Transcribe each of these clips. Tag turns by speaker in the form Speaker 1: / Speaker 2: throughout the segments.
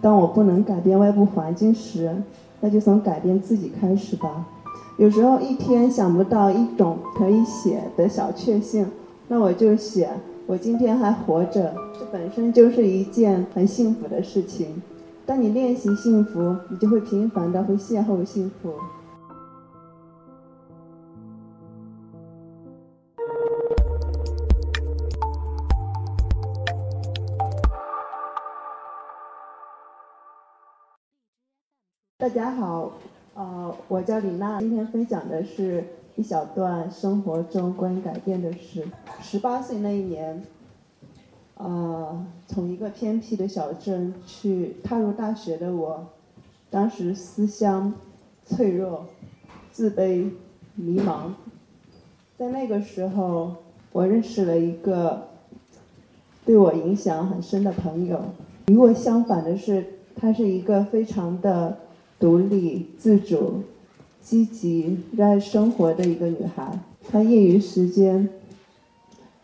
Speaker 1: 当我不能改变外部环境时，那就从改变自己开始吧。有时候一天想不到一种可以写的小确幸，那我就写我今天还活着，这本身就是一件很幸福的事情。当你练习幸福，你就会频繁的会邂逅幸福。大家好，呃，我叫李娜，今天分享的是一小段生活中关于改变的事。十八岁那一年，呃，从一个偏僻的小镇去踏入大学的我，当时思乡、脆弱、自卑、迷茫。在那个时候，我认识了一个对我影响很深的朋友。与我相反的是，他是一个非常的。独立、自主、积极、热爱生活的一个女孩。她业余时间，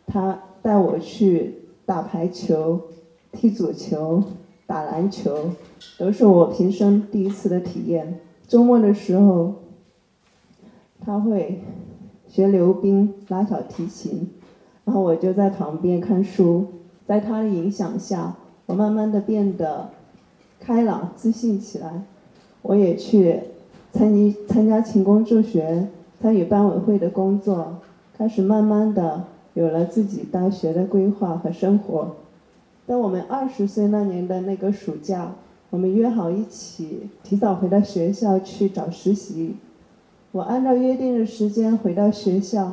Speaker 1: 她带我去打排球、踢足球、打篮球，都是我平生第一次的体验。周末的时候，她会学溜冰、拉小提琴，然后我就在旁边看书。在她的影响下，我慢慢的变得开朗、自信起来。我也去参与参加勤工助学，参与班委会的工作，开始慢慢的有了自己大学的规划和生活。在我们二十岁那年的那个暑假，我们约好一起提早回到学校去找实习。我按照约定的时间回到学校，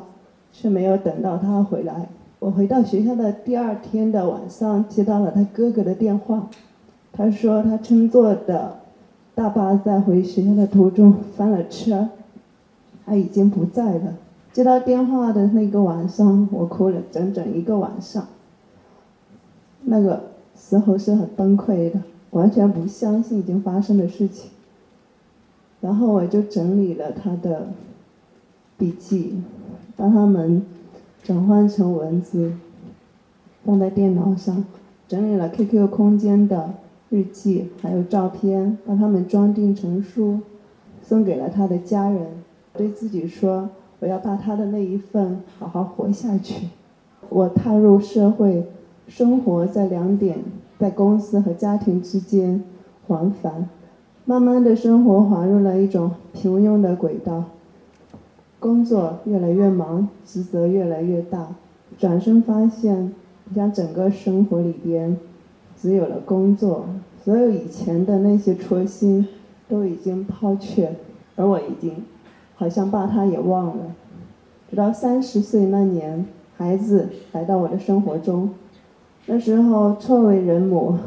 Speaker 1: 却没有等到他回来。我回到学校的第二天的晚上，接到了他哥哥的电话，他说他乘坐的。大巴在回学校的途中翻了车，他已经不在了。接到电话的那个晚上，我哭了整整一个晚上。那个时候是很崩溃的，完全不相信已经发生的事情。然后我就整理了他的笔记，把他们转换成文字，放在电脑上，整理了 QQ 空间的。日记还有照片，把它们装订成书，送给了他的家人。对自己说：“我要把他的那一份好好活下去。”我踏入社会，生活在两点，在公司和家庭之间往返，慢慢的生活滑入了一种平庸的轨道。工作越来越忙，职责越来越大，转身发现，将整个生活里边。只有了工作，所有以前的那些初心都已经抛却，而我已经好像把它也忘了。直到三十岁那年，孩子来到我的生活中，那时候初为人母，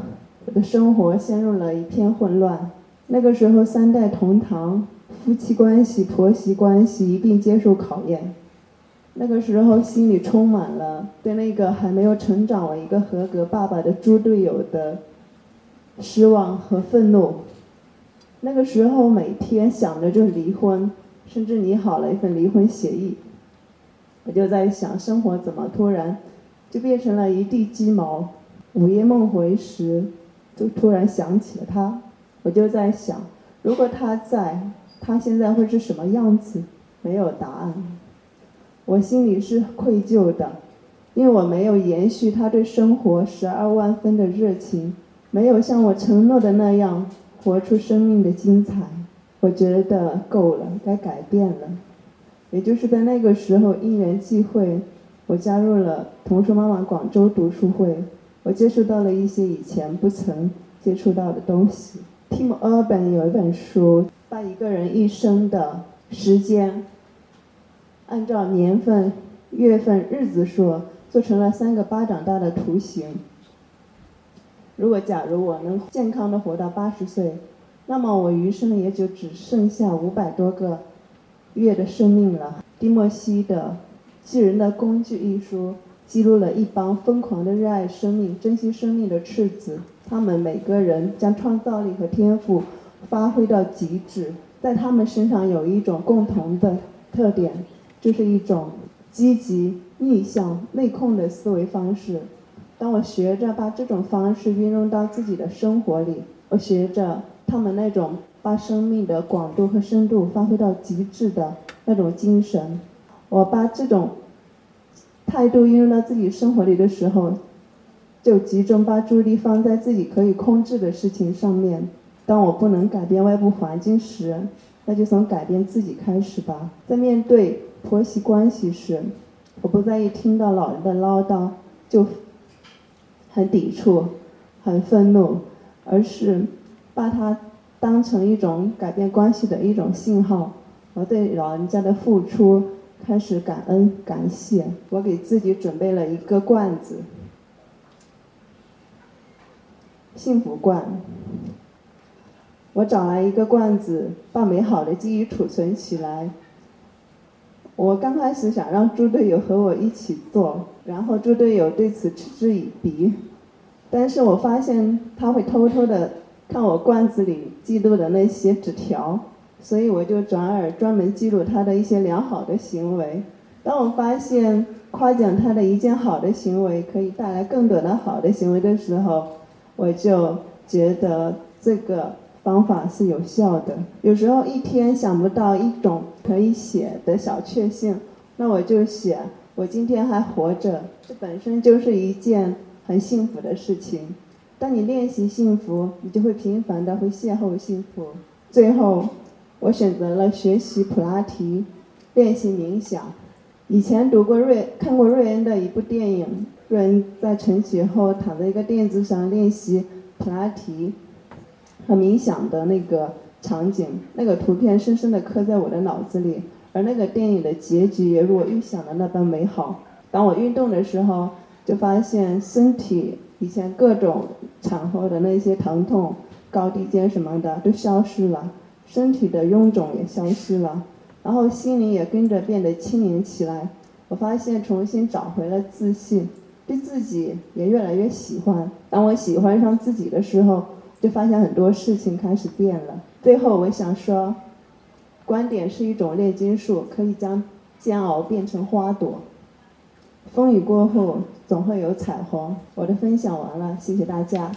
Speaker 1: 我的生活陷入了一片混乱。那个时候三代同堂，夫妻关系、婆媳关系一并接受考验。那个时候，心里充满了对那个还没有成长为一个合格爸爸的猪队友的失望和愤怒。那个时候，每天想着就离婚，甚至拟好了一份离婚协议。我就在想，生活怎么突然就变成了一地鸡毛？午夜梦回时，就突然想起了他。我就在想，如果他在，他现在会是什么样子？没有答案。我心里是愧疚的，因为我没有延续他对生活十二万分的热情，没有像我承诺的那样活出生命的精彩。我觉得够了，该改变了。也就是在那个时候，因缘际会，我加入了童书妈妈广州读书会，我接触到了一些以前不曾接触到的东西。Tim Urban 有一本书，把一个人一生的时间。按照年份、月份、日子说，做成了三个巴掌大的图形。如果假如我能健康的活到八十岁，那么我余生也就只剩下五百多个月的生命了。蒂莫西的《巨人的工具》一书，记录了一帮疯狂的热爱生命、珍惜生命的赤子。他们每个人将创造力和天赋发挥到极致，在他们身上有一种共同的特点。就是一种积极逆向内控的思维方式。当我学着把这种方式运用到自己的生活里，我学着他们那种把生命的广度和深度发挥到极致的那种精神。我把这种态度运用到自己生活里的时候，就集中把注意力放在自己可以控制的事情上面。当我不能改变外部环境时，那就从改变自己开始吧。在面对婆媳关系时，我不在意听到老人的唠叨就很抵触、很愤怒，而是把它当成一种改变关系的一种信号。我对老人家的付出开始感恩、感谢。我给自己准备了一个罐子，幸福罐。我找来一个罐子，把美好的记忆储存起来。我刚开始想让猪队友和我一起做，然后猪队友对此嗤之以鼻。但是我发现他会偷偷的看我罐子里记录的那些纸条，所以我就转而专门记录他的一些良好的行为。当我发现夸奖他的一件好的行为可以带来更多的好的行为的时候，我就觉得这个。方法是有效的。有时候一天想不到一种可以写的小确幸，那我就写我今天还活着，这本身就是一件很幸福的事情。当你练习幸福，你就会频繁的会邂逅幸福。最后，我选择了学习普拉提，练习冥想。以前读过瑞看过瑞恩的一部电影，瑞恩在晨起后躺在一个垫子上练习普拉提。和冥想的那个场景，那个图片深深地刻在我的脑子里，而那个电影的结局也如我预想的那般美好。当我运动的时候，就发现身体以前各种产后的那些疼痛、高低肩什么的都消失了，身体的臃肿也消失了，然后心灵也跟着变得轻盈起来。我发现重新找回了自信，对自己也越来越喜欢。当我喜欢上自己的时候。就发现很多事情开始变了。最后，我想说，观点是一种炼金术，可以将煎熬变成花朵。风雨过后，总会有彩虹。我的分享完了，谢谢大家。